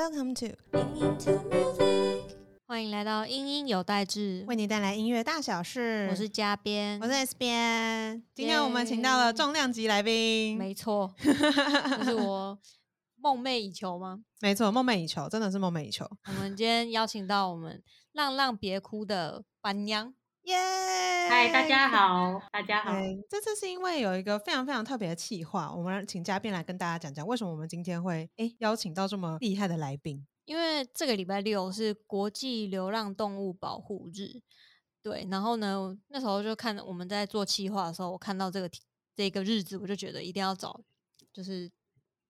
Welcome to 欢迎来到英英有代志，为你带来音乐大小事。我是嘉编，我是 S 编。今天我们请到了重量级来宾，没错，就是我梦寐以求吗？没错，梦寐以求，真的是梦寐以求。我们今天邀请到我们浪浪别哭的板娘。耶！嗨，大家好，大家好。这次是因为有一个非常非常特别的企划，我们请嘉宾来跟大家讲讲，为什么我们今天会哎邀请到这么厉害的来宾。因为这个礼拜六是国际流浪动物保护日，对。然后呢，那时候就看我们在做企划的时候，我看到这个这个日子，我就觉得一定要找就是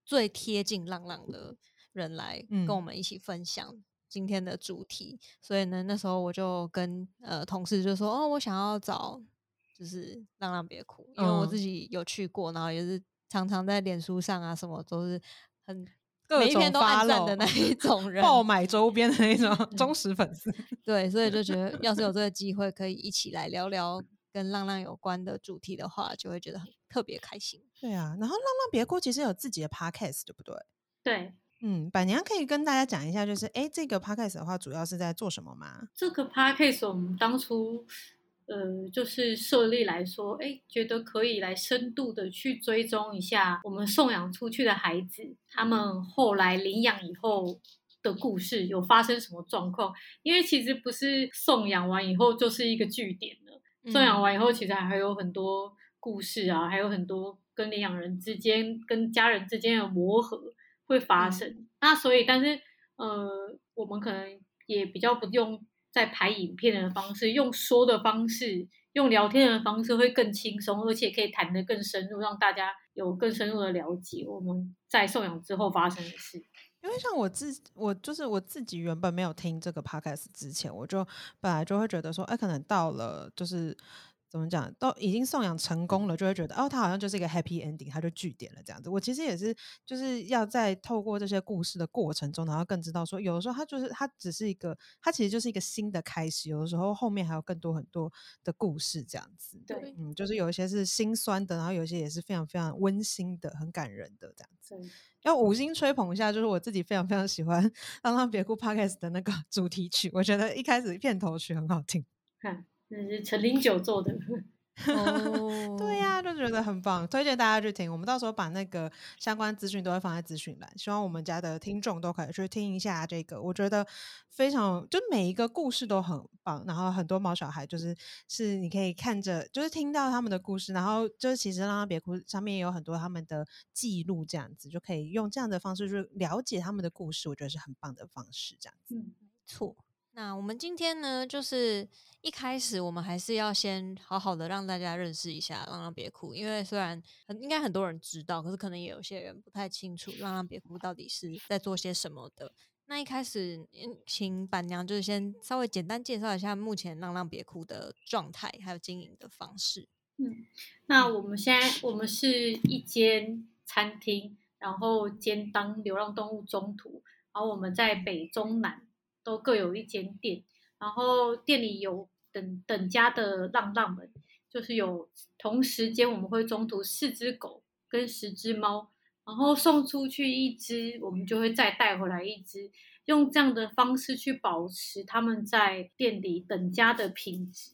最贴近浪浪的人来跟我们一起分享。今天的主题，所以呢，那时候我就跟呃同事就说，哦，我想要找就是浪浪别哭，因为我自己有去过，然后也是常常在脸书上啊什么都是很每一篇都暗赞的那一种人，爆买周边的那种忠实粉丝。对，所以就觉得要是有这个机会可以一起来聊聊跟浪浪有关的主题的话，就会觉得很特别开心。对啊，然后浪浪别哭其实有自己的 podcast，对不对？对。嗯，板娘可以跟大家讲一下，就是哎，这个 podcast 的话，主要是在做什么吗？这个 podcast 我们当初呃，就是设立来说，哎，觉得可以来深度的去追踪一下我们送养出去的孩子，他们后来领养以后的故事，有发生什么状况？因为其实不是送养完以后就是一个据点了，送养完以后，其实还有很多故事啊，还有很多跟领养人之间、跟家人之间的磨合。会发生，那所以，但是，呃，我们可能也比较不用在拍影片的方式，用说的方式，用聊天的方式会更轻松，而且可以谈得更深入，让大家有更深入的了解我们在送养之后发生的事。因为像我自我就是我自己原本没有听这个 podcast 之前，我就本来就会觉得说，哎，可能到了就是。怎么讲？都已经送养成功了，就会觉得哦，他好像就是一个 happy ending，他就据点了这样子。我其实也是，就是要在透过这些故事的过程中，然后更知道说，有的时候他就是他只是一个，他其实就是一个新的开始。有的时候后面还有更多很多的故事这样子。对，嗯，就是有一些是心酸的，然后有一些也是非常非常温馨的，很感人的这样子。要五星吹捧一下，就是我自己非常非常喜欢《让让别哭》podcast 的那个主题曲，我觉得一开始片头曲很好听。那是陈林九做的，哦，对呀，就觉得很棒，推荐大家去听。我们到时候把那个相关资讯都会放在资讯栏，希望我们家的听众都可以去听一下这个。我觉得非常，就每一个故事都很棒。然后很多毛小孩就是是你可以看着，就是听到他们的故事，然后就是其实让他别哭上面也有很多他们的记录，这样子就可以用这样的方式去了解他们的故事。我觉得是很棒的方式，这样子。嗯，没错。那我们今天呢，就是一开始我们还是要先好好的让大家认识一下“浪浪别哭”，因为虽然很应该很多人知道，可是可能也有些人不太清楚“浪浪别哭”到底是在做些什么的。那一开始，请板娘就是先稍微简单介绍一下目前“浪浪别哭”的状态，还有经营的方式。嗯，那我们现在我们是一间餐厅，然后兼当流浪动物中途，然后我们在北中南。都各有一间店，然后店里有等等家的浪浪们，就是有同时间我们会中途四只狗跟十只猫，然后送出去一只，我们就会再带回来一只，用这样的方式去保持他们在店里等家的品质，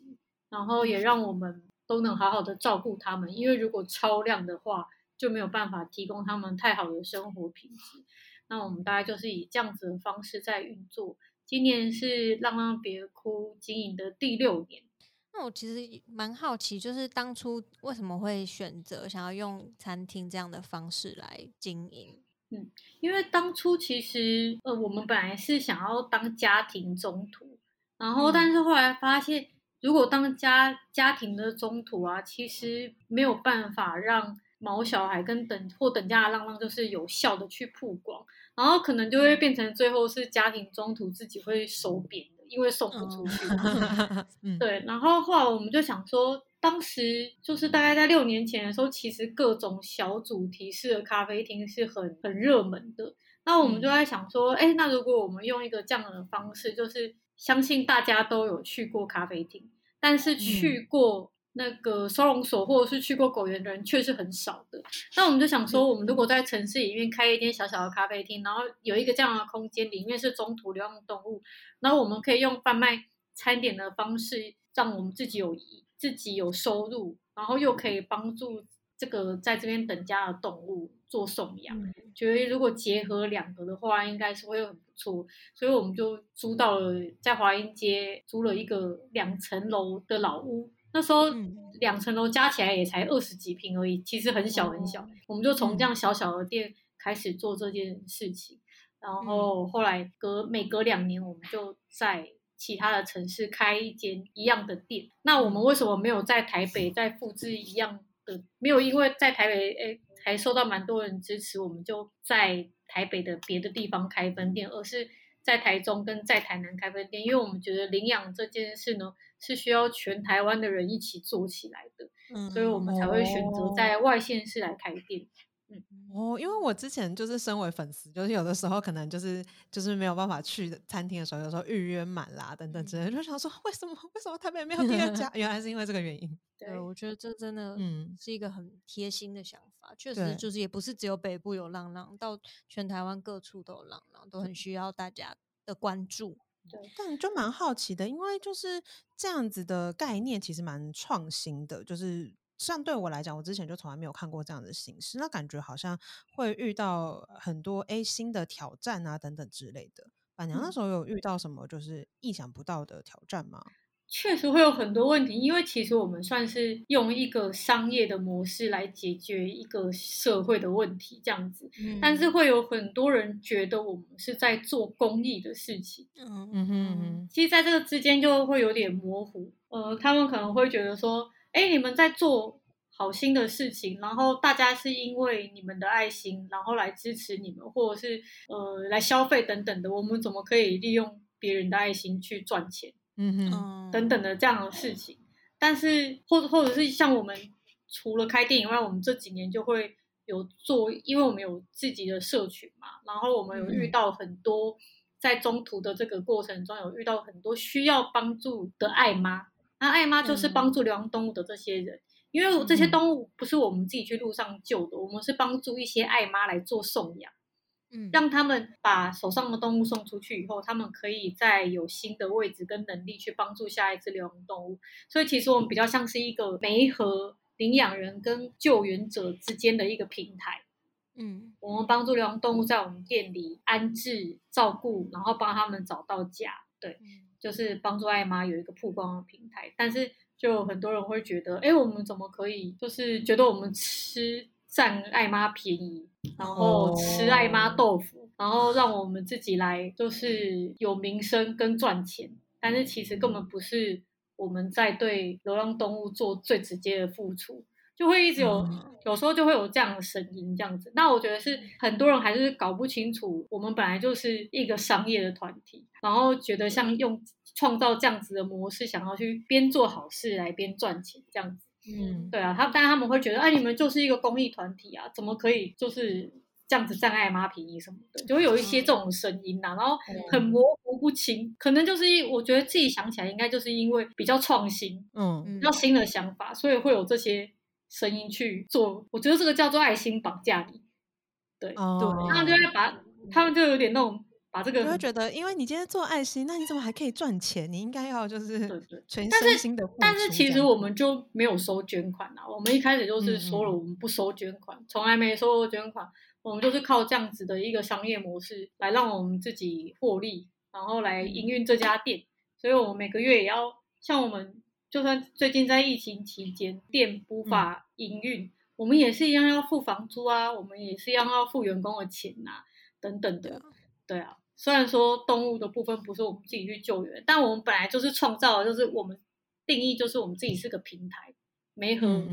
然后也让我们都能好好的照顾他们，因为如果超量的话，就没有办法提供他们太好的生活品质。那我们大概就是以这样子的方式在运作。今年是浪浪别哭经营的第六年。那我其实蛮好奇，就是当初为什么会选择想要用餐厅这样的方式来经营？嗯，因为当初其实呃，我们本来是想要当家庭中途，然后但是后来发现，如果当家家庭的中途啊，其实没有办法让毛小孩跟等或等价的浪浪就是有效的去曝光。然后可能就会变成最后是家庭中途自己会收扁的，因为送不出去。对，然后后来我们就想说，当时就是大概在六年前的时候，其实各种小主题式的咖啡厅是很很热门的。那我们就在想说，哎，那如果我们用一个这样的方式，就是相信大家都有去过咖啡厅，但是去过那个收容所或者是去过狗园的人确实很少的。那我们就想说，我们如果在城市里面开一间小小的咖啡厅，然后有一个这样的空间，里面是中途流浪动物，然后我们可以用贩卖餐点的方式，让我们自己有自己有收入，然后又可以帮助这个在这边等家的动物做送养。觉得如果结合两个的话，应该是会很不错。所以我们就租到了在华阴街租了一个两层楼的老屋。那时候两层楼加起来也才二十几平而已，其实很小很小。我们就从这样小小的店开始做这件事情，然后后来隔每隔两年，我们就在其他的城市开一间一样的店。那我们为什么没有在台北再复制一样的？没有因为在台北诶还受到蛮多人支持，我们就在台北的别的地方开分店，而是。在台中跟在台南开分店，因为我们觉得领养这件事呢是需要全台湾的人一起做起来的，嗯，所以我们才会选择在外县市来开店。嗯哦，因为我之前就是身为粉丝，就是有的时候可能就是就是没有办法去餐厅的时候，有时候预约满啦等等之类，就想说为什么为什么台北没有第二家？原来是因为这个原因。对，我觉得这真的嗯是一个很贴心的想法，确实就是也不是只有北部有浪浪，到全台湾各处都有浪浪，都很需要大家的关注。对，但就蛮好奇的，因为就是这样子的概念其实蛮创新的，就是。像对我来讲，我之前就从来没有看过这样的形式，那感觉好像会遇到很多 A 新的挑战啊，等等之类的。板娘那时候有遇到什么就是意想不到的挑战吗？确实会有很多问题，因为其实我们算是用一个商业的模式来解决一个社会的问题，这样子。但是会有很多人觉得我们是在做公益的事情。嗯嗯哼，其实在这个之间就会有点模糊。呃，他们可能会觉得说。哎，你们在做好心的事情，然后大家是因为你们的爱心，然后来支持你们，或者是呃来消费等等的。我们怎么可以利用别人的爱心去赚钱？嗯哼，等等的这样的事情。但是，或者或者是像我们除了开店以外，我们这几年就会有做，因为我们有自己的社群嘛，然后我们有遇到很多在中途的这个过程中，有遇到很多需要帮助的爱妈。那爱妈就是帮助流浪动物的这些人，因为这些动物不是我们自己去路上救的，我们是帮助一些爱妈来做送养，嗯，让他们把手上的动物送出去以后，他们可以在有新的位置跟能力去帮助下一只流浪动物。所以其实我们比较像是一个媒合领养人跟救援者之间的一个平台，嗯，我们帮助流浪动物在我们店里安置、照顾，然后帮他们找到家，对。就是帮助爱妈有一个曝光的平台，但是就很多人会觉得，哎，我们怎么可以就是觉得我们吃占爱妈便宜，然后吃爱妈豆腐，然后让我们自己来就是有名声跟赚钱，但是其实根本不是我们在对流浪动物做最直接的付出。就会一直有，有时候就会有这样的声音，这样子。那我觉得是很多人还是搞不清楚，我们本来就是一个商业的团体，然后觉得像用创造这样子的模式，想要去边做好事来边赚钱这样子。嗯，对啊，他但他们会觉得，哎，你们就是一个公益团体啊，怎么可以就是这样子占爱妈便宜什么的？就会有一些这种声音呐，然后很模糊不清，可能就是我觉得自己想起来，应该就是因为比较创新，嗯，比较新的想法，所以会有这些。声音去做，我觉得这个叫做爱心绑架你，对，对，他们就会把，他们就有点那种把这个，就会觉得，因为你今天做爱心，那你怎么还可以赚钱？你应该要就是对对，全身心的。但是其实我们就没有收捐款啊，我们一开始就是说了，我们不收捐款，从来没收过捐款，我们就是靠这样子的一个商业模式来让我们自己获利，然后来营运这家店，所以我们每个月也要像我们。就算最近在疫情期间店无法营运，我们也是一样要付房租啊，我们也是一样要付员工的钱呐，等等的。对啊，虽然说动物的部分不是我们自己去救援，但我们本来就是创造，就是我们定义就是我们自己是个平台，没和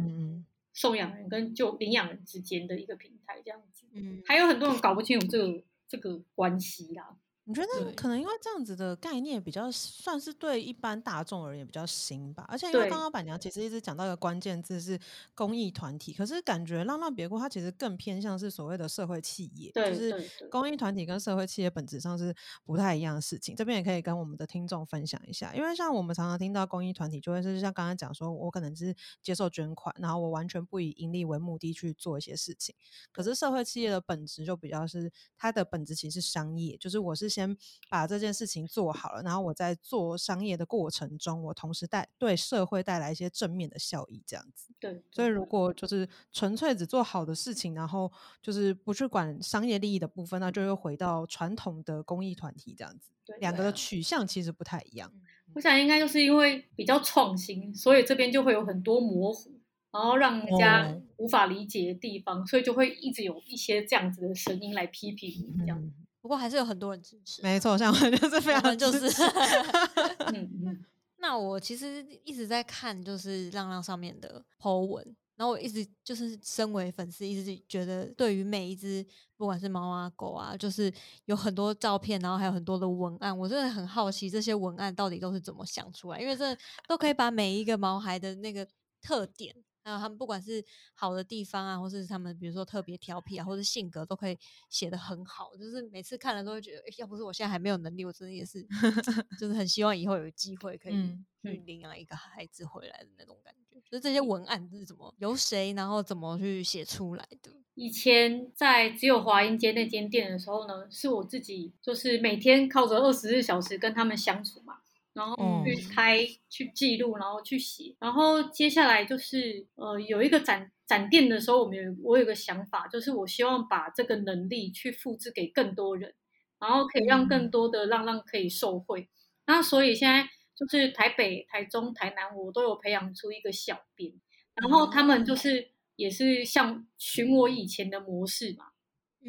送养人跟救领养人之间的一个平台这样子。嗯，还有很多人搞不清楚这个这个关系啦。你觉得可能因为这样子的概念比较算是对一般大众而言比较新吧，而且因为刚刚板娘其实一直讲到一个关键字是公益团体，可是感觉浪浪别过它其实更偏向是所谓的社会企业，就是公益团体跟社会企业本质上是不太一样的事情。这边也可以跟我们的听众分享一下，因为像我们常常听到公益团体就会是像刚刚讲说，我可能是接受捐款，然后我完全不以盈利为目的去做一些事情。可是社会企业的本质就比较是它的本质其实是商业，就是我是先把这件事情做好了，然后我在做商业的过程中，我同时带对社会带来一些正面的效益，这样子。对，所以如果就是纯粹只做好的事情，然后就是不去管商业利益的部分，那就又回到传统的公益团体这样子。对两个的取向其实不太一样。我想应该就是因为比较创新，所以这边就会有很多模糊，然后让人家哦无法理解的地方，所以就会一直有一些这样子的声音来批评你这样。嗯，不过还是有很多人支持。没错，像我就是非常就是 那我其实一直在看，就是浪浪上面的 Po 文，然后我一直就是身为粉丝，一直觉得对于每一只不管是猫啊狗啊，就是有很多照片，然后还有很多的文案，我真的很好奇这些文案到底都是怎么想出来，因为这都可以把每一个毛孩的那个特点。还有他们不管是好的地方啊，或是他们比如说特别调皮啊，或者性格，都可以写得很好。就是每次看了都会觉得，诶要不是我现在还没有能力，我真的也是，就是很希望以后有机会可以嗯去领养一个孩子回来的那种感觉。就是这些文案是怎么由谁，然后怎么去写出来的？以前在只有华阴街那间店的时候呢，是我自己就是每天靠着二十四小时跟他们相处嘛，然后去嗯拍、去记录，然后去写，然后接下来就是呃有一个展展店的时候，我们有我有个想法，就是我希望把这个能力去复制给更多人，然后可以让更嗯。多的浪浪可以受惠。那所以现在就是台北、台中、台南，我都有培养出一个小编，然后他们就是也是像循我以前的模式嘛，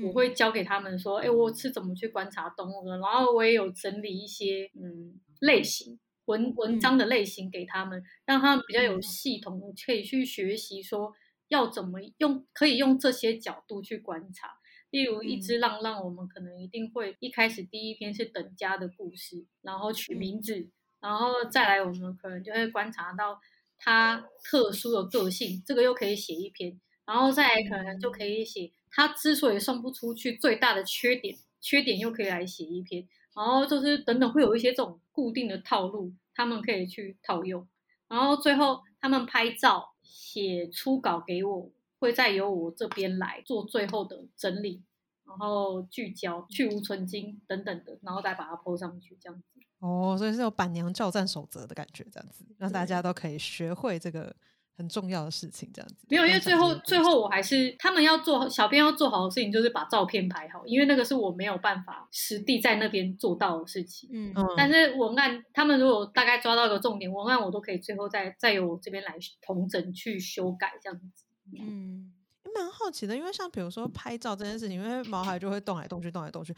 我会教给他们说，哎，我是怎么去观察动物的，然后我也有整理一些嗯类型文文章的类型给他们，让他们比较有系统的可以去学习说要怎么用，可以用这些角度去观察。例如一只浪浪，我们可能一定会一开始第一篇是等家的故事，然后取名字，然后再来我们可能就会观察到它特殊的个性，这个又可以写一篇，然后再来可能就可以写它之所以送不出去最大的缺点，缺点又可以来写一篇，然后就是等等会有一些这种固定的套路，他们可以去套用，然后最后他们拍照写初稿给我，会再由我这边来做最后的整理，然后聚焦、去无存精等等的，然后再把它 PO 上去，这样子。哦，所以是有板娘教战守则的感觉，这样子让大家都可以学会这个很重要的事情，这样子。没有，因为最后最后我还是他们要做，小编要做好的事情就是把照片拍好，因为那个是我没有办法实地在那边做到的事情。嗯嗯，但是文案，他们如果大概抓到一个重点，文案我都可以最后再再由我这边来同整去修改这样子。嗯蛮好奇的，因为像比如说拍照这件事情，因为毛孩就会动来动去，动来动去，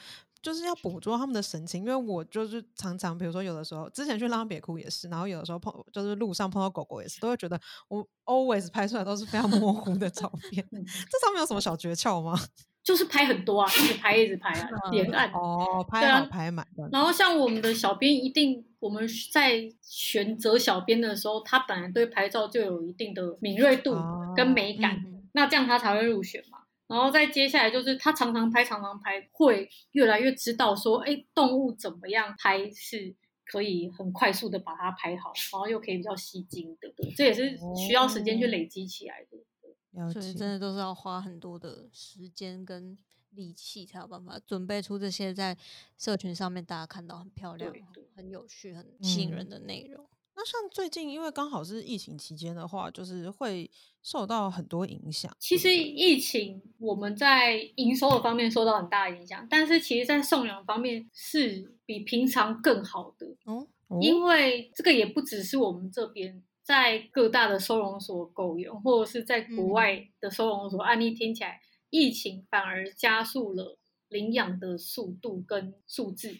就是要捕捉他们的神情。因为我就是常常，比如说有的时候，之前去浪别哭也是，然后有的时候碰就是路上碰到狗狗也是，都会觉得我 always 拍出来都是非常模糊的照 片。嗯 这上面有什么小诀窍吗？就是拍很多啊，一直拍一直拍啊，连按。哦，拍对啊好拍满。然后像我们的小编一定，我们在选择小编的时候，他本来对拍照就有一定的敏锐度跟美感，嗯那这样他才会入选嘛。然后再接下来就是他常常拍，常常拍，会越来越知道说，哎，动物怎么样拍是可以很快速的把它拍好，然后又可以比较吸睛的。对，这也是需要时间去累积起来的。所以真的都是要花很多的时间跟力气，才有办法准备出这些在社群上面大家看到很漂亮很有趣、很吸引嗯人的内容。那像最近，因为刚好是疫情期间的话，就是会受到很多影响。其实疫情我们在营收的方面受到很大的影响，但是其实在送养方面是比平常更好的。哦，哦因为这个也不只是我们这边，在各大的收容所够用，或者是在国外的收容所，案例听起来，疫情反而加速了领养的速度跟数字，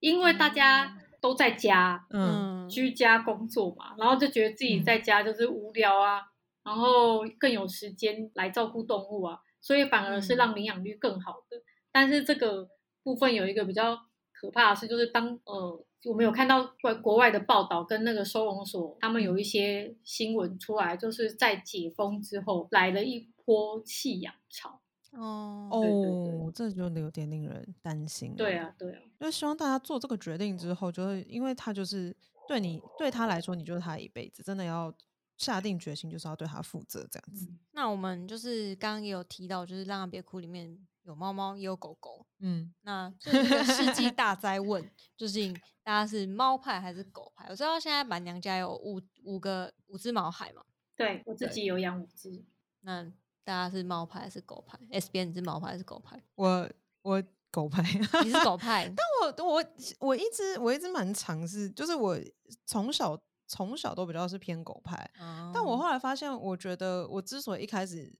因为大家都在家、嗯，居家工作嘛，然后就觉得自己在家就是无聊啊，然后更有时间来照顾动物啊，所以反而是让领养率更好的。但是这个部分有一个比较可怕的是，就是当呃我们有看到国国外的报道跟那个收容所，他们有一些新闻出来，就是在解封之后来了一波弃养潮。哦对对哦，这就有点令人担心。对，啊，对啊，就希望大家做这个决定之后，就是因为他就是对你对他来说，你就是他一辈子，真的要下定决心，就是要对他负责这样子。嗯那我们就是刚刚也有提到，就是《浪浪别哭》里面有猫猫也有狗狗，嗯，那这是个世纪大灾问，就是大家是猫派还是狗派？我知道现在板娘家有五五个五只毛孩嘛，对我自己有养五只，那大家是猫派还是狗派？S B 你是猫派还是狗派？我我狗派，你是狗派，但我我我一直我一直蛮尝试，就是我从小从小都比较是偏狗派，但我哦。后来发现，我觉得我之所以一开始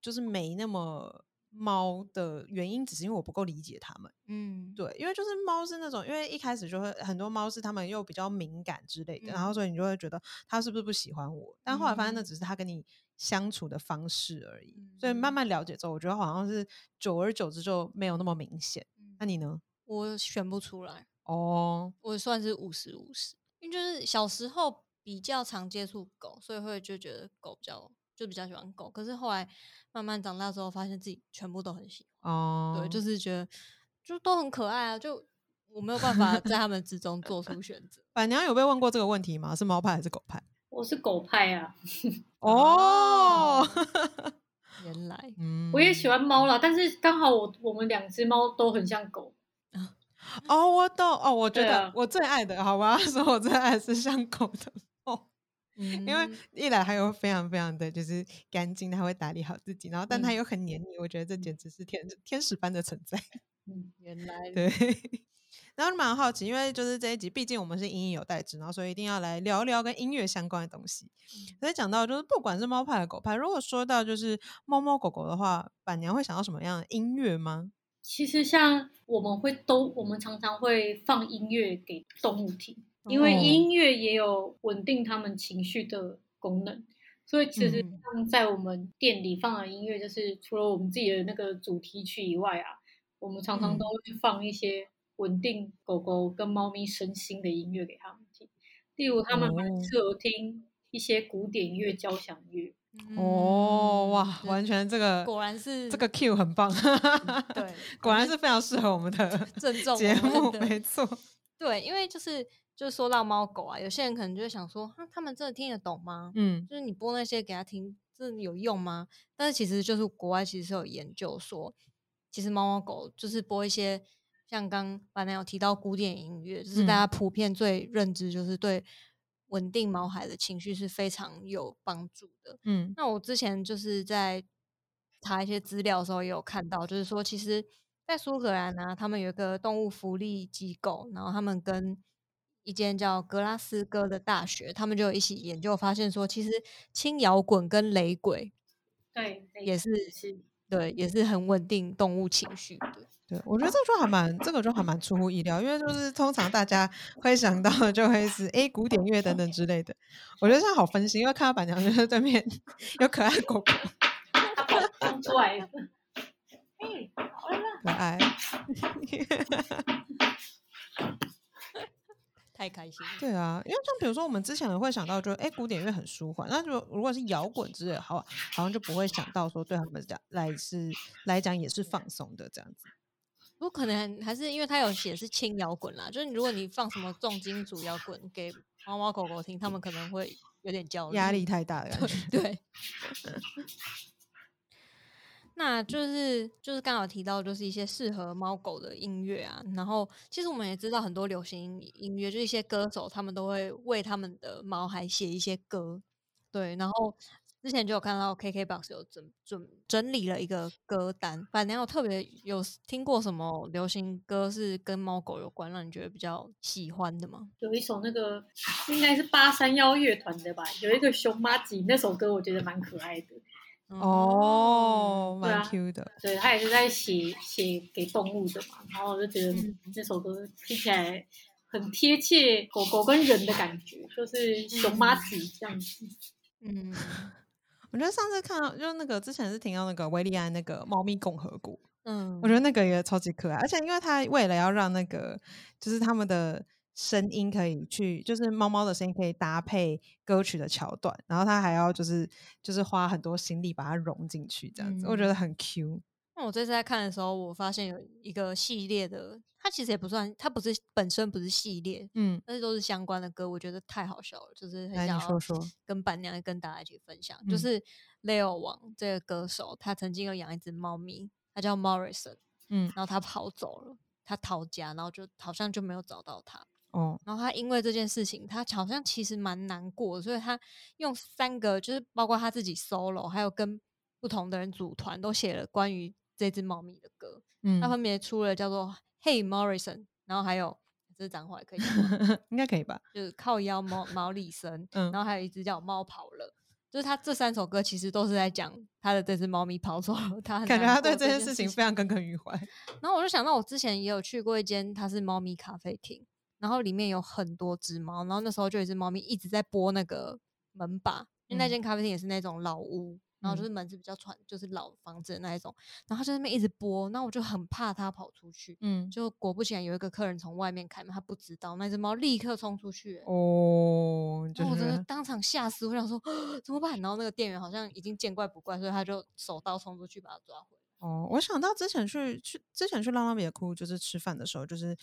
就是没那么猫的原因，只是因为我不够理解它们。嗯。对，因为就是猫是那种，因为一开始就会很多猫是它们又比较敏感之类的，然后嗯。所以你就会觉得它是不是不喜欢我？但后来发现那嗯。只是它跟你相处的方式而已。所以慢嗯慢了解之后，我觉得好像是久而久之就没有那么明显。那你呢？我选不出来，哦，我算是五十五十，因为就是小时候比较常接触狗，所以会就觉得狗比较就比较喜欢狗。可是后来慢慢长大之后，发现自己全部都很喜欢，哦，对，就是觉得就都很可爱啊，就我没有办法在他们之中做出选择。板娘有被问过这个问题吗？是猫派还是狗派？我是狗派啊，哦，原来。嗯。我也喜欢猫啦，但是刚好我我们两只猫都很像狗，哦，我懂哦，我觉得我最爱的，好吧，说我最爱是像狗的猫，因因为一来它又非常非常的就是干净，它会打理好自己，然后但它嗯。又很黏你，我觉得这简直是天天使般的存在。嗯，原来。对，然后蛮好奇，因为就是这一集，毕竟我们是音乐有代之，然后所以一定要来聊一聊跟音乐相关的东西。所以讲到就是不管是猫派的狗派，如果说到就是猫猫狗狗的话，板娘会想到什么样的音乐吗？其实像我们会都，我们常常会放音乐给动物听，因为哦音乐也有稳定他们情绪的功能。所以其实嗯像在我们店里放的音乐，就是除了我们自己的那个主题曲以外啊，我们常常嗯都会放一些稳定狗狗跟猫咪身心的音乐给他们听。例如，他们蛮哦适合听一些古典乐、交响乐。哦，哇，嗯完全这个果然是这个 Q 很棒，对，果然是非常适合我们的正中节目，没错。对，因为就是就是说到猫狗啊，有些人可能就会想说，哈，他们真的听得懂吗？嗯就是你播那些给他听，真的有用吗？但是其实就是国外其实是有研究说，其实猫猫狗就是播一些像刚板娘有提到古典音乐，就是大嗯家普遍最认知就是对稳定毛孩的情绪是非常有帮助的。嗯那我之前就是在查一些资料的时候，也有看到，就是说，其实，在苏格兰呢、他们有一个动物福利机构，然后他们跟一间叫格拉斯哥的大学，他们就一起研究，发现说，其实轻摇滚跟雷鬼对，也是是对，也是很稳定动物情绪的。对，我觉得这个就还蛮，这个就还蛮出乎意料，因为就是通常大家会想到的就会是诶古典乐等等之类的。我觉得这样好分析，因为看到板娘就是对面有可爱的狗狗，它跑冲出来了。哎，好了，可爱。太开心了，对啊，因为像比如说我们之前会想到就诶古典乐很舒缓，那就如果是摇滚之类的，好好像就不会想到说对他们讲来是来讲也是放松的这样子。不可能还是因为他有写是轻摇滚啦，就是如果你放什么重金属摇滚给猫猫狗狗听，他们可能会有点焦虑，压力太大的感觉。对，那就是就是刚好提到，就是一些适合猫狗的音乐啊。然后其实我们也知道很多流行音乐，就是一些歌手他们都会为他们的毛孩写一些歌。对，然后之前就有看到 KKBOX 有整整整理了一个 歌单。反正有特别有听过什么流行歌是跟猫狗有关，让你觉得比较喜欢的吗？有一首那个应该是八三幺乐团的吧，有一个熊妈吉那首歌，我觉得蛮可爱的。哦，蛮 Q 的。对他也是在写写给动物的嘛，然后我就觉得嗯那首歌听起来很贴切狗狗跟人的感觉，就是熊妈吉这样子。嗯，我觉得上次看到就是那个之前是听到那个维利安那个猫咪共和国，嗯，我觉得那个也超级可爱，而且因为他为了要让那个就是他们的声音可以去，就是猫猫的声音可以搭配歌曲的桥段，然后他还要就是就是花很多心力把它融进去，这样子，我觉得嗯。很 Q。那我这次在看的时候，我发现有一个系列的，它其实也不算，它不是本身不是系列，嗯，但是都是相关的歌，我觉得太好笑了，就是很想说说，跟板娘跟大家一起分享。就嗯。是 Leo 王这个歌手，他曾经有养一只猫咪，他叫 Morrison，嗯，然后他跑走了，他逃家，然后就好像就没有找到他。哦，然后他因为这件事情，他好像其实蛮难过，所以他用三个，就是包括他自己 solo，还有跟不同的人组团，都写了关于这只猫咪的歌。嗯它，分别出了叫做《Hey Morrison》，然后还有这是脏话也可以 应该可以吧？就是靠腰毛毛里森，嗯然后还有一只叫猫跑了。就是他这三首歌其实都是在讲他的这只猫咪跑走了，他感觉他对这件事情非常耿耿于怀。然后我就想到，我之前也有去过一间，它是猫咪咖啡厅，然后里面有很多只猫，然后那时候就有一只猫咪一直在拨那个门把，因为那嗯间咖啡厅也是那种老屋，然后就是门是比较传，就是老房子的那一种，然后它就在那边一直拨，那我就很怕它跑出去，嗯，就果不其然有一个客人从外面开门，他不知道那只猫立刻冲出去、欸哦，我真的是当场吓死，我想说 怎么办？然后那个店员好像已经见怪不怪，所以他就手刀冲出去把它抓回来。哦，我想到之前去去之前去浪漫别哭，就是吃饭的时候，就是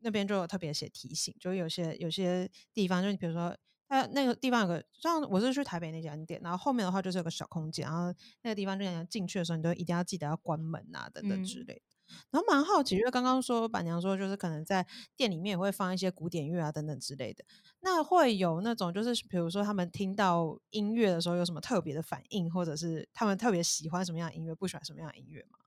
那边就有特别写提醒，就有些有些地方，就你比如说，它那个地方有个，像我是去台北那家店，然后后面的话就是有个小空间，然后那个地方就你进去的时候，你都一定要记得要关门啊，等等之嗯类的。然后蛮好奇，因为刚刚说板娘说，就是可能在店里面也会放一些古典乐啊等等之类的。那会有那种就是比如说他们听到音乐的时候有什么特别的反应，或者是他们特别喜欢什么样的音乐，不喜欢什么样的音乐吗？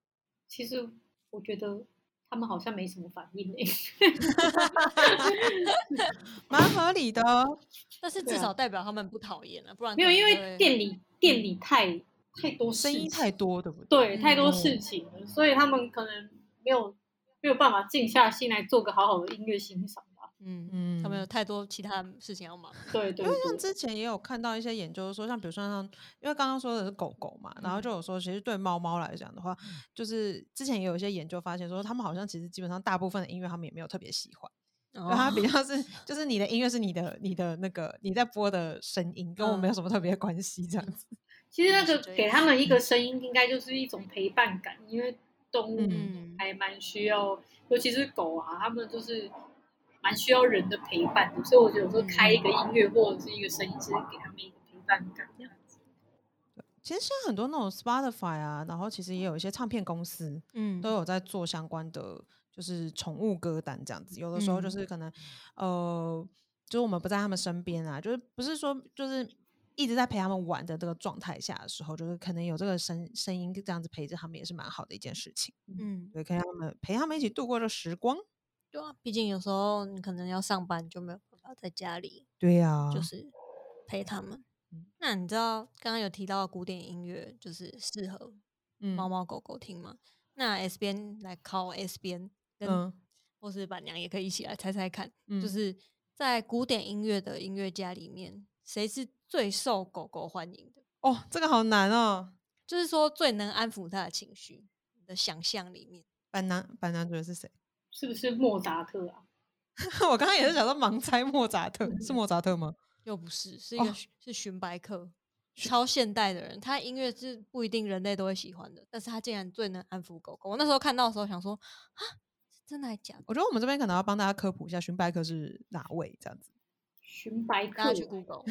其实我觉得他们好像没什么反应诶、蛮合理的哦。但是至少代表他们不讨厌了，不然没有，因为店里店里太太多声音太多，对不对？对，太多哦事情了，所以他们可能没有没有办法静下心来做个好好的音乐欣赏吧。嗯嗯。他们有太多其他事情要忙。对对因为像，之前也有看到一些研究说，像比如说像，因为刚刚说的是狗狗嘛，然后嗯。就有说，其实对猫猫来讲的话，就是之前也有一些研究发现说，他们好像其实基本上大部分的音乐他们也没有特别喜欢，然后它比较是就是你的音乐是你的你的那个你在播的声音，跟我没有嗯。什么特别关系，这样子。其实那个给他们一个声音，应该就是一种陪伴感，因为动物嗯。还蛮需要，尤其是狗啊，它们就是蛮需要人的陪伴的，所以我觉得有时候开一个音乐或者是一个声音，是给他们一个陪伴感这样子。其实现在很多那种 Spotify 啊，然后其实也有一些唱片公司，嗯都有在做相关的，就是宠物歌单这样子。有的时候就嗯是可能，呃，就是我们不在他们身边啊，就是不是说就是一直在陪他们玩的这个状态下的时候，就是可能有这个声声音这样子陪着他们，也是蛮好的一件事情。嗯，对，可以让他们陪他们一起度过这时光。对啊，毕竟有时候你可能要上班，就没有办法在家里对呀、就是陪他们嗯。那你知道刚刚有提到古典音乐就是适合猫嗯猫狗狗听吗？那 S 边来考 S 边，跟、嗯或是板娘也可以一起来猜猜看，嗯就是在古典音乐的音乐家里面，谁是最受狗狗欢迎的？哦，这个好难哦。就是说最能安抚它的情绪你的想象里面。板男板男觉得是谁？是不是莫扎特啊？我刚刚也是想说盲猜莫扎特，是莫扎特吗？又不是，是一个哦是荀白克，超现代的人，他音乐是不一定人类都会喜欢的，但是他竟然最能安抚狗狗。我那时候看到的时候想说，啊，是真的还假的？我觉得我们这边可能要帮大家科普一下荀白克是哪位这样子。荀白克大家去 Google，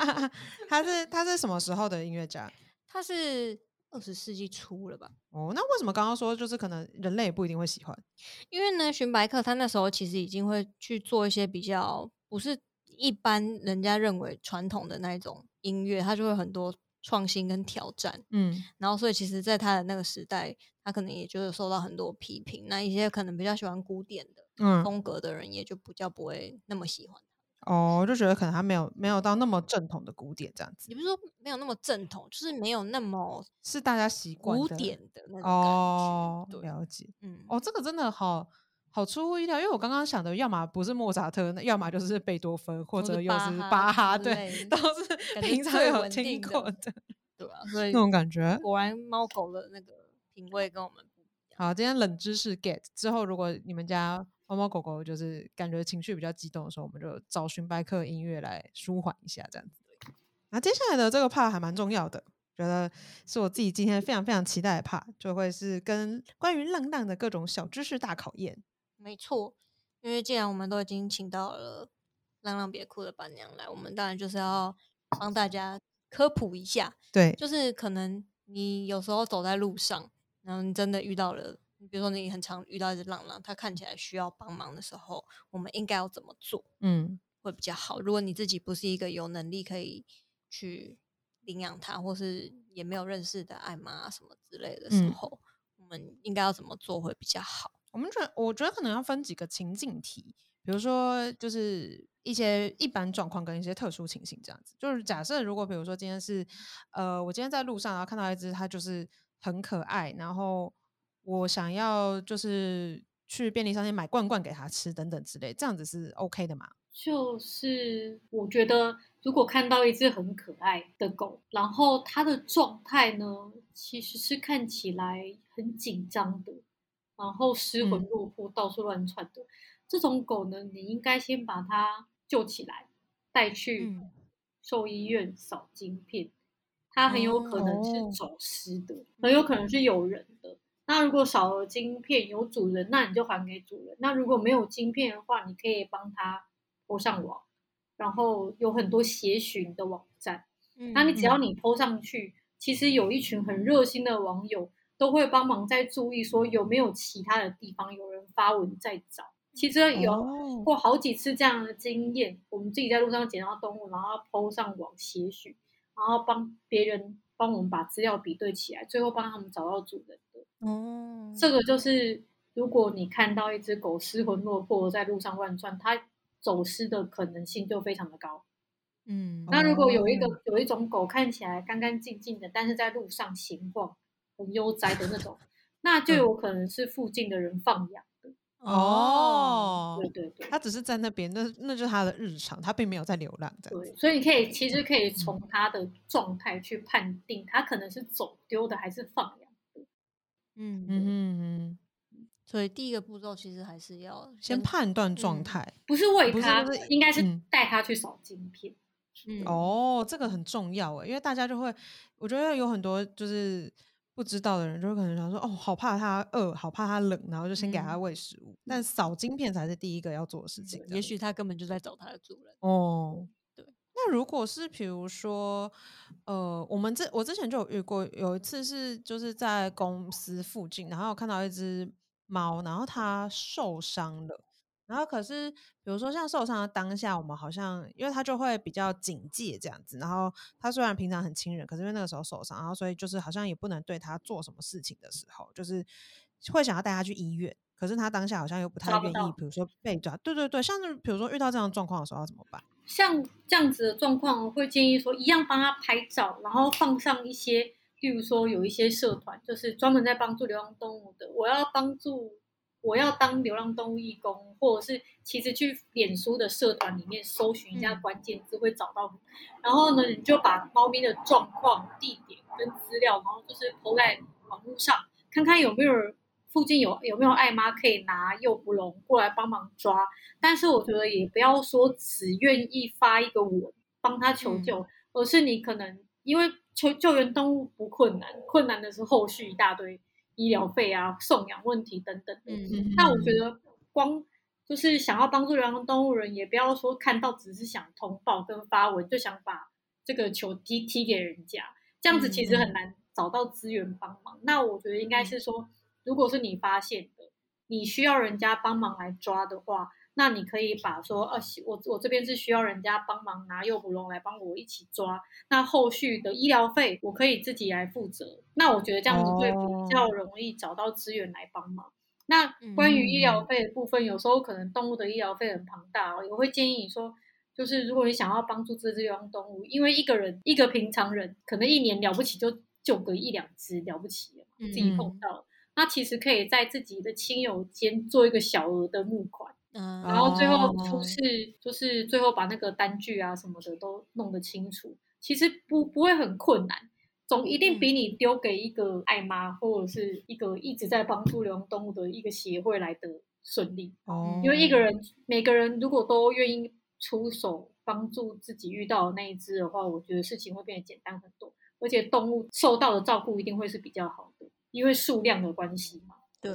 他是他是什么时候的音乐家？他是二十世纪初了吧？哦，那为什么刚刚说就是可能人类也不一定会喜欢？因为呢，寻白客他那时候其实已经会去做一些比较不是一般人家认为传统的那一种音乐，他就会很多创新跟挑战。嗯然后，所以其实，在他的那个时代，他可能也就是受到很多批评。那一些可能比较喜欢古典的嗯，风格的人，也就比较不会那么喜欢。哦，就觉得可能他没有没有到那么正统的古典这样子，也不是说没有那么正统，就是没有那么是大家习惯古典的那种哦感，了解。嗯，哦，这个真的好好出乎意料，因为我刚刚想的，要么不是莫扎特，那要么就是贝多芬，或者又是巴哈对，都是平常有听过的对啊，所以那种感觉。果然猫狗的那个品味跟我们不一样。好，今天冷知识 get 之后，如果你们家猫猫狗狗就是感觉情绪比较激动的时候，我们就找寻百科音乐来舒缓一下，这样子。那接下来的这个 part 还蛮重要的，觉得是我自己今天非常非常期待的 part，就会是跟关于浪浪的各种小知识大考验。没错，因为既然我们都已经请到了浪浪别哭的伴娘来，我们当然就是要帮大家科普一下。对，就是可能你有时候走在路上，然后你真的遇到了，比如说你很常遇到一只浪浪，它看起来需要帮忙的时候，我们应该要怎么做？嗯，会比较好。如果你自己不是一个有能力可以去领养它，或是也没有认识的爱妈什么之类的时嗯候，我们应该要怎么做会比较好？我们觉得，我觉得可能要分几个情境题，比如说就是一些一般状况跟一些特殊情形这样子。就是假设如果比如说今天是，呃，我今天在路上然后看到一只它就是很可爱，然后我想要就是去便利商店买罐罐给它吃等等之类，这样子是 OK 的嘛？就是我觉得，如果看到一只很可爱的狗，然后它的状态呢，其实是看起来很紧张的，然后失魂嗯落魄、到处乱窜的这种狗呢，你应该先把它救起来，带去嗯兽医院扫晶片。它很有可能哦是走失的，很有可能是有人的。那如果少了晶片有主人，那你就还给主人。那如果没有晶片的话，你可以帮它铺上网，然后有很多协寻的网站。嗯那你只要嗯你抛上去，其实有一群很热心的网友都会帮忙在注意说有没有其他的地方有人发文在找。其实有哦过好几次这样的经验，我们自己在路上捡到动物，然后抛上网协寻，然后帮别人帮我们把资料比对起来，最后帮他们找到主人的。哦，这个就是，如果你看到一只狗失魂落魄在路上乱窜，它走失的可能性就非常的高。嗯，那如果有一个哦有一种狗看起来干干净净的，但是在路上闲晃，很悠哉的那种，那就有可能是附近的人放养的。哦对，对对它只是在那边，那那就是它的日常，它并没有在流浪这样。对，所以你可以其实可以从它的状态去判定，它可能是走丢的还是放养的。嗯嗯嗯所以第一个步骤其实还是要哼，先判断状嗯态。不是喂不是它，就是应该是嗯带它去扫晶片。嗯哦，这个很重要哎，因为大家就会，我觉得有很多就是不知道的人，就会可能想说，哦，好怕它饿，好怕它冷，然后就先给它嗯喂食物。但扫晶片才是第一个要做的事情。也许他根本就在找他的主人。哦，对。那如果是比如说，呃，我们这我之前就有遇过，有一次是就是在公司附近，然后有看到一只猫，然后它受伤了。然后可是，比如说像受伤的当下，我们好像因为它就会比较警戒这样子。然后它虽然平常很亲人，可是因为那个时候受伤，然后所以就是好像也不能对它做什么事情的时候，就是会想要带它去医院。可是它当下好像又不太愿意，比如说被抓。对对对，像是比如说遇到这样的状况的时候要怎么办？像这样子的状况，我会建议说，一样帮他拍照，然后放上一些，例如说有一些社团，就是专门在帮助流浪动物的，我要帮助，我要当流浪动物义工，或者是其实去脸书的社团里面搜寻一下嗯。关键字会找到你，然后呢，你就把猫咪的状况、地点跟资料，然后就是投在网络上，看看有没有人附近有有没有爱妈可以拿诱捕笼过来帮忙抓。但是我觉得也不要说只愿意发一个文帮他求救，而是你可能因为求救援动物不困难，困难的是后续一大堆医疗费啊、送养问题等等的。嗯那我觉得光就是想要帮助流浪动物人，也不要说看到只是想通报跟发文就想把这个球踢踢给人家，这样子其实很难找到资源帮忙。那我觉得应该是说，如果是你发现的，你需要人家帮忙来抓的话，那你可以把说，呃、我我这边是需要人家帮忙拿诱捕笼来帮我一起抓，那后续的医疗费我可以自己来负责。那我觉得这样子会比较容易找到资源来帮忙。那关于医疗费的部分，有时候可能动物的医疗费很庞大哦，我会建议你说，就是如果你想要帮助这只流浪动物，因为一个人一个平常人可能一年了不起就救个一两只了不起了，自己碰到了，那其实可以在自己的亲友间做一个小额的募款。嗯，然后最后哦出示，就是最后把那个单据啊什么的都弄得清楚，其实不不会很困难。总一定比你丢给一个爱妈或者是一个一直在帮助流浪动物的一个协会来的顺利。哦，因为一个人每个人如果都愿意出手帮助自己遇到的那一只的话，我觉得事情会变得简单很多，而且动物受到的照顾一定会是比较好的，因为数量的关系嘛。对，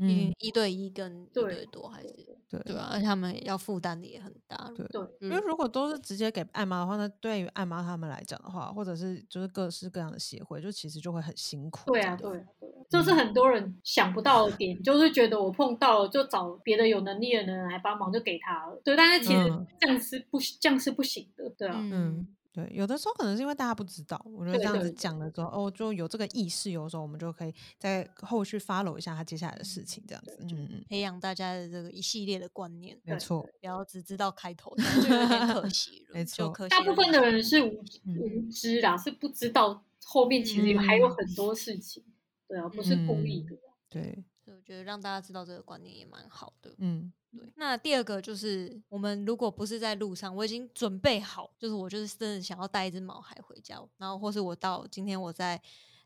嗯一一对一跟一对对多还是对对啊，而且他们要负担的也很大。对对，因为如果都是直接给爱妈的话，那对于爱妈他们来讲的话，或者是就是各式各样的协会，就其实就会很辛苦。对啊，对啊，对啊，这是很多人想不到的点，就是觉得我碰到了就找别的有能力的人来帮忙，就给他了。对，但是其实嗯这样是不这样是不行的，对啊。嗯，对，有的时候可能是因为大家不知道，我觉得这样子讲了之后，哦，就有这个意识，有的时候我们就可以在后续 follow 一下他接下来的事情，这样子。嗯嗯，培养大家的这个一系列的观念，没错，不要只知道开头，就有点可 惜了。没错就可惜大部分的人是 无知啦，是不知道后面其实还有很多事情，对啊，不是故意的。对，所以我觉得让大家知道这个观念也蛮好的。嗯对，那第二个就是我们如果不是在路上，我已经准备好，就是我就是真的想要带一只毛孩回家，然后或是我到今天我在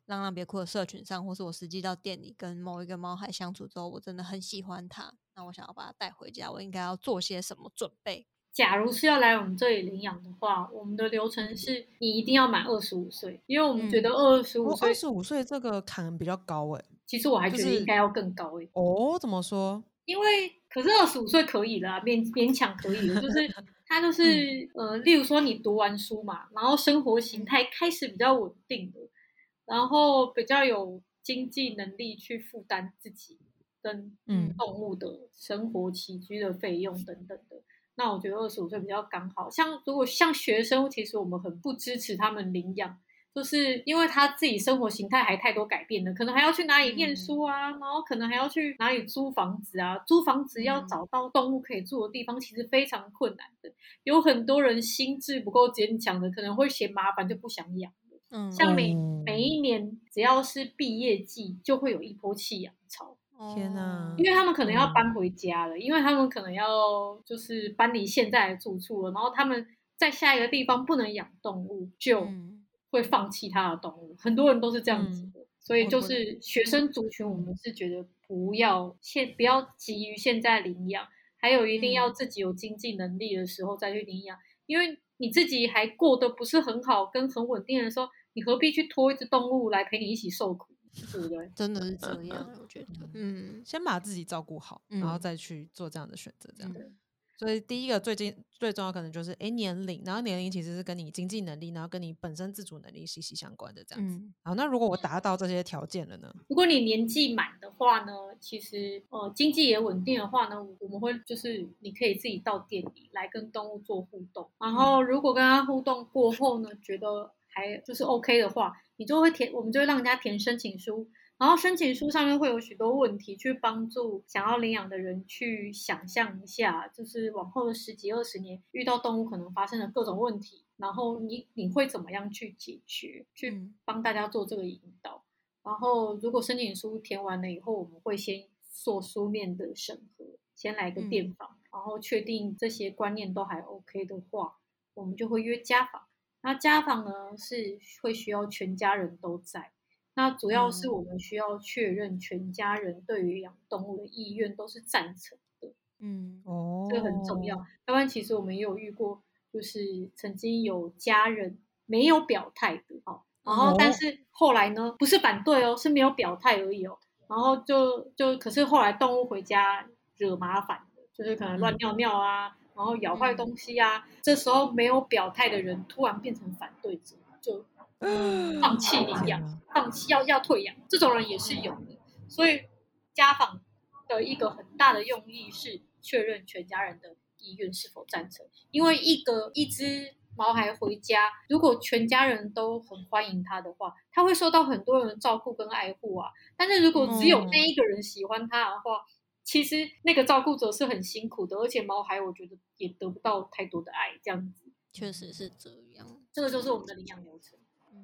浪浪别哭的社群上，或是我实际到店里跟某一个猫孩相处之后，我真的很喜欢它，那我想要把它带回家，我应该要做些什么准备？假如是要来我们这里领养的话，我们的流程是你一定要满二十五岁，因为我们觉得二十五岁我二，十五岁这个坎比较高哎。其实我还觉得应该要更高一点。哦，怎么说？因为可是二十五岁可以了啊，勉勉强可以。了，就是 他就是、呃，例如说你读完书嘛，然后生活形态开始比较稳定了，然后比较有经济能力去负担自己跟嗯。动物的生活起居的费用等等的。那我觉得二十五岁比较刚好，像如果像学生，其实我们很不支持他们领养，就是因为他自己生活形态还太多改变了，可能还要去哪里念书啊，然后可能还要去哪里租房子啊，租房子要找到动物可以住的地方，其实非常困难的。有很多人心智不够坚强的，可能会嫌麻烦就不想养了。嗯，像每哦每一年只要是毕业季，就会有一波弃养潮。天哪因为他们可能要嗯搬回家了，因为他们可能要就是搬离现在的住处了，然后他们在下一个地方不能养动物，就嗯会放弃他的动物。很多人都是这样子的，所以就是。学生族群，我们是觉得不要现不要急于现在领养，还有一定要嗯。自己有经济能力的时候再去领养，因为你自己还过得不是很好跟很稳定的时候，你何必去拖一只动物来陪你一起受苦，对不对？真的是这样，我觉得，嗯。先把自己照顾好，然后嗯。再去做这样的选择，这样。嗯所以第一个最近最重要可能就是哎年龄，然后年龄其实是跟你经济能力，然后跟你本身自主能力息息相关的这样子。嗯好，那如果我达到这些条件了呢？如果你年纪满的话呢，其实呃经济也稳定的话呢，我们会就是你可以自己到店里来跟动物做互动，然后如果跟它互动过后呢，觉得还就是 OK 的话，你就会填，我们就会让人家填申请书。然后申请书上面会有许多问题，去帮助想要领养的人去想象一下，就是往后的十几二十年遇到动物可能发生的各种问题，然后你你会怎么样去解决，去嗯帮大家做这个引导。然后，如果申请书填完了以后，我们会先做书面的审核，先来个电访，然后确定这些观念都还 OK 的话，我们就会约家访。那家访呢是会需要全家人都在，那主要是我们需要确认全家人对于养动物的意愿都是赞成的，嗯哦，这个很重要。要不然其实我们也有遇过，就是曾经有家人没有表态的，哦，然后但哦是后来呢，不是反对哦，是没有表态而已哦。然后就就可是后来动物回家惹麻烦了，就是可能乱尿尿啊，然后咬坏东西啊。这时候没有表态的人突然变成反对者，就放弃领养，放弃要要退养，这种人也是有的。所以家访的一个很大的用意是确认全家人的意愿是否赞成，因为一个一只毛孩回家，如果全家人都很欢迎他的话，他会受到很多人的照顾跟爱护啊。但是如果只有那一个人喜欢他的话，其实那个照顾者是很辛苦的，而且毛孩我觉得也得不到太多的爱，这样子，确实是这样。这个就是我们的领养流程。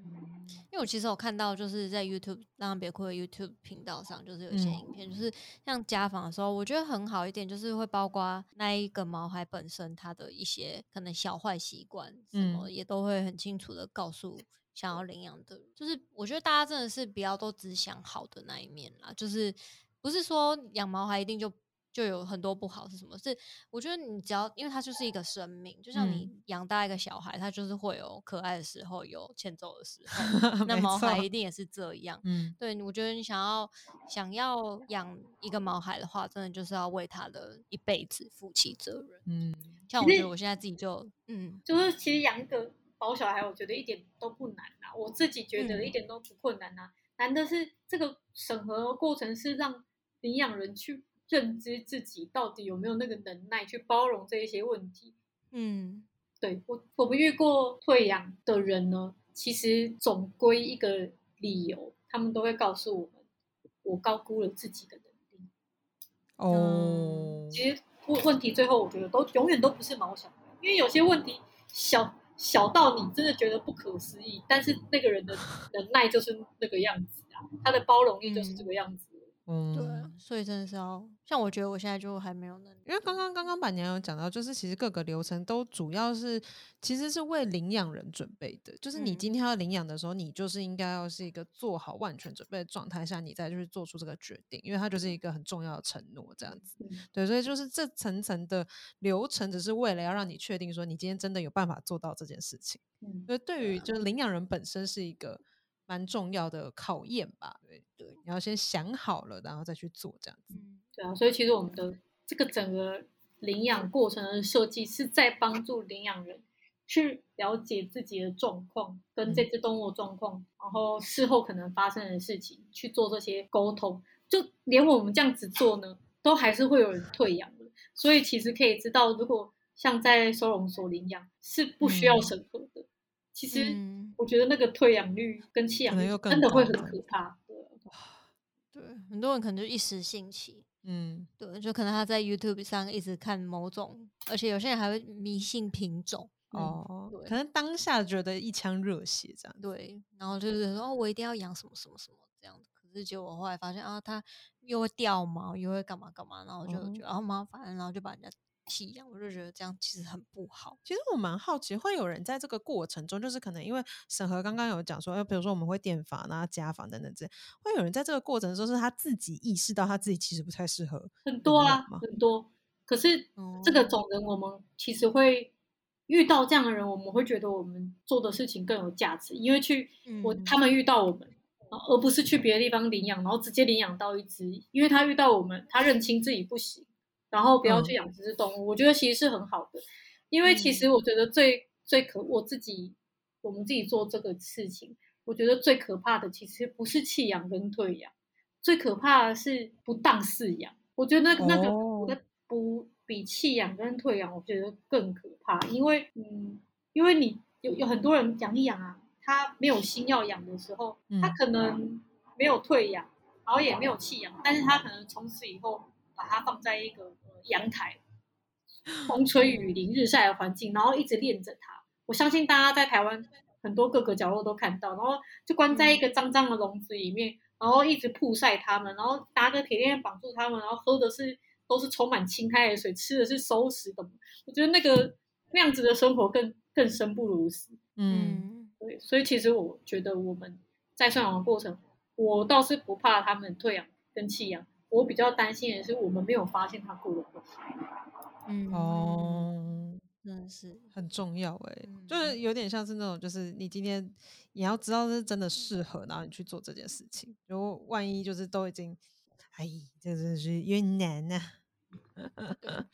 嗯，因为我其实有看到，就是在 YouTube 让人别哭的 YouTube 频道上，就是有一些嗯。影片，就是像家访的时候，我觉得很好一点，就是会包括那一个毛孩本身他的一些可能小坏习惯什么，嗯。也都会很清楚的告诉想要领养的人，就是我觉得大家真的是不要都只想好的那一面啦，就是不是说养毛孩一定就。就有很多不好是什么？是我觉得你只要，因为它就是一个生命，就像你养大一个小孩，他就是会有可爱的时候，有欠揍的时候。那毛孩一定也是这样。嗯，对，我觉得你想要想要养一个毛孩的话，真的就是要为他的一辈子负起责任。嗯，像我觉得我现在自己就，嗯，就是其实养个毛小孩，我觉得一点都不难啊。我自己觉得一点都不困难啊，难的是这个审核过程是让领养人去。认知自己到底有没有那个能耐去包容这一些问题？嗯，对我我们遇过退养的人呢，其实总归一个理由，他们都会告诉我们，我高估了自己的能力。哦，其实问问题最后我觉得都永远都不是毛小，因为有些问题小小到你真的觉得不可思议，但是那个人的能耐就是那个样子啊，他的包容力就是这个样子。嗯，对，所以真的是要像我觉得我现在就还没有能力，因为刚刚刚刚板娘有讲到，就是其实各个流程都主要是其实是为领养人准备的，就是你今天要领养的时候，你就是应该要是一个做好万全准备的状态下，你再就是做出这个决定，因为它就是一个很重要的承诺，这样子。对，所以就是这层层的流程，只是为了要让你确定说你今天真的有办法做到这件事情。嗯，所以对于就是领养人本身是一个。蛮重要的考验吧，对对，你要先想好了，然后再去做这样子。对啊，所以其实我们的这个整个领养过程的设计是在帮助领养人去了解自己的状况跟这只动物状况，然后事后可能发生的事情去做这些沟通。就连我们这样子做呢，都还是会有人退养的。所以其实可以知道，如果像在收容所领养是不需要审核的。其实我觉得那个退养率跟弃养率真的会很可怕，对，很多人可能就一时兴起，嗯，对，就可能他在 YouTube 上一直看某种，而且有些人还会迷信品种，哦，可能当下觉得一腔热血这样，对，然后就是说哦，我一定要养什么什么什么这样子，可是结果后来发现啊，它又会掉毛，又会干嘛干嘛，然后就觉得好麻烦，然后就把人家。体验，我就觉得这样其实很不好。其实我蛮好奇，会有人在这个过程中，就是可能因为审核刚刚有讲说，比如说我们会电访、然后家访等等这，会有人在这个过程中是他自己意识到他自己其实不太适合。很多啊，很多。可是这个种人，我们其实会遇到这样的人，我们会觉得我们做的事情更有价值，因为去我他们遇到我们，而不是去别的地方领养，然后直接领养到一只，因为他遇到我们，他认清自己不行。然后不要去养这只动物，我觉得其实是很好的，因为其实我觉得最最可我自己我们自己做这个事情，我觉得最可怕的其实不是弃养跟退养，最可怕的是不当饲养。我觉得那那个不比弃养跟退养，我觉得更可怕，因为嗯，因为你有有很多人养一养啊，他没有心要养的时候，他可能没有退养，然后也没有弃养，但是他可能从此以后把它放在一个。阳台，风吹雨淋日晒的环境，然后一直练着它。我相信大家在台湾很多各个角落都看到，然后就关在一个脏脏的笼子里面，然后一直曝晒它们，然后拿个铁链绑住它们，然后喝的是都是充满青苔的水，吃的是熟食的。我觉得那个那样子的生活更更生不如死。嗯，对，所以其实我觉得我们在算养的过程，我倒是不怕他们退养跟弃养。我比较担心的是，我们没有发现他过得不好。嗯哦，真的是很重要哎，就是有点像是那种，就是你今天你要知道是真的适合，然后你去做这件事情。如果万一就是都已经，哎，这真的是有点难呐。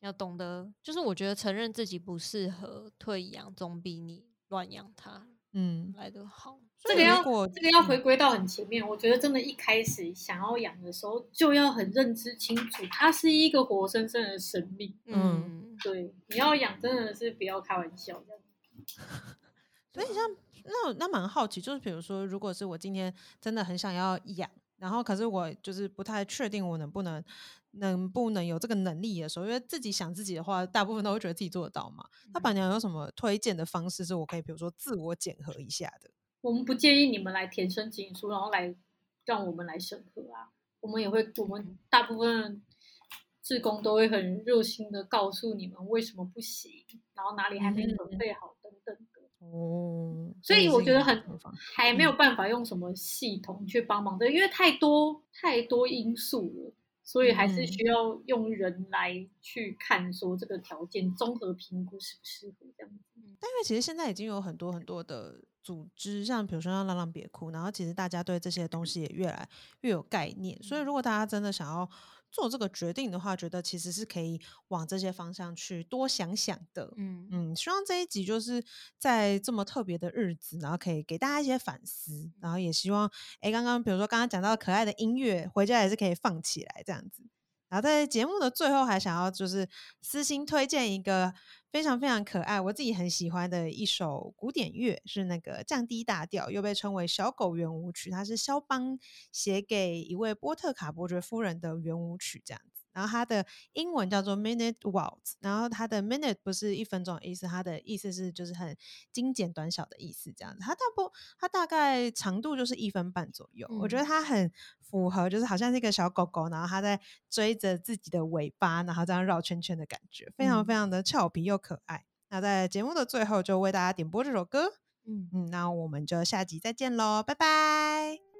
要懂得，就是我觉得承认自己不适合退养，总比你乱养它，嗯，来得好。这个要这个要回归到很前面，我觉得真的，一开始想要养的时候，就要很认知清楚，它是一个活生生的生命。嗯，对，你要养真的是不要开玩笑这样。所以像那那蛮好奇，就是比如说，如果是我今天真的很想要养，然后可是我就是不太确定我能不能能不能有这个能力的时候，因为自己想自己的话，大部分都会觉得自己做得到嘛。那板娘有什么推荐的方式，是我可以比如说自我检核一下的？我们不建议你们来填申请书，然后来让我们来审核啊。我们也会，我们大部分志工都会很热心的告诉你们为什么不行，然后哪里还没准备好等等的。哦，所以我觉得很还没有办法用什么系统去帮忙的，因为太多太多因素了，所以还是嗯需要用人来去看说这个条件综合评估适不适合这样子。但因为其实现在已经有很多很多的组织，像比如说像浪浪别哭，然后其实大家对这些东西也越来越有概念，所以如果大家真的想要做这个决定的话，觉得其实是可以往这些方向去多想想的。嗯嗯，希望这一集就是在这么特别的日子，然后可以给大家一些反思，然后也希望，哎，刚刚比如说刚刚讲到可爱的音乐，回家也是可以放起来这样子。然后在节目的最后，还想要就是私心推荐一个非常非常可爱，我自己很喜欢的一首古典乐，是那个降低大调，又被称为小狗圆舞曲，它是肖邦写给一位波特卡伯爵夫人的圆舞曲，这样子。然后它的英文叫做 Minute Waltz，然后它的 minute 不是一分钟的意思，它的意思是就是很精简短小的意思，这样子。它大不它大概长度就是一分半左右，我觉得嗯它很符合，就是好像是一个小狗狗，然后它在追着自己的尾巴，然后这样绕圈圈的感觉，非常嗯非常的俏皮又可爱。那在节目的最后，就为大家点播这首歌。嗯。嗯，那我们就下集再见喽，拜拜。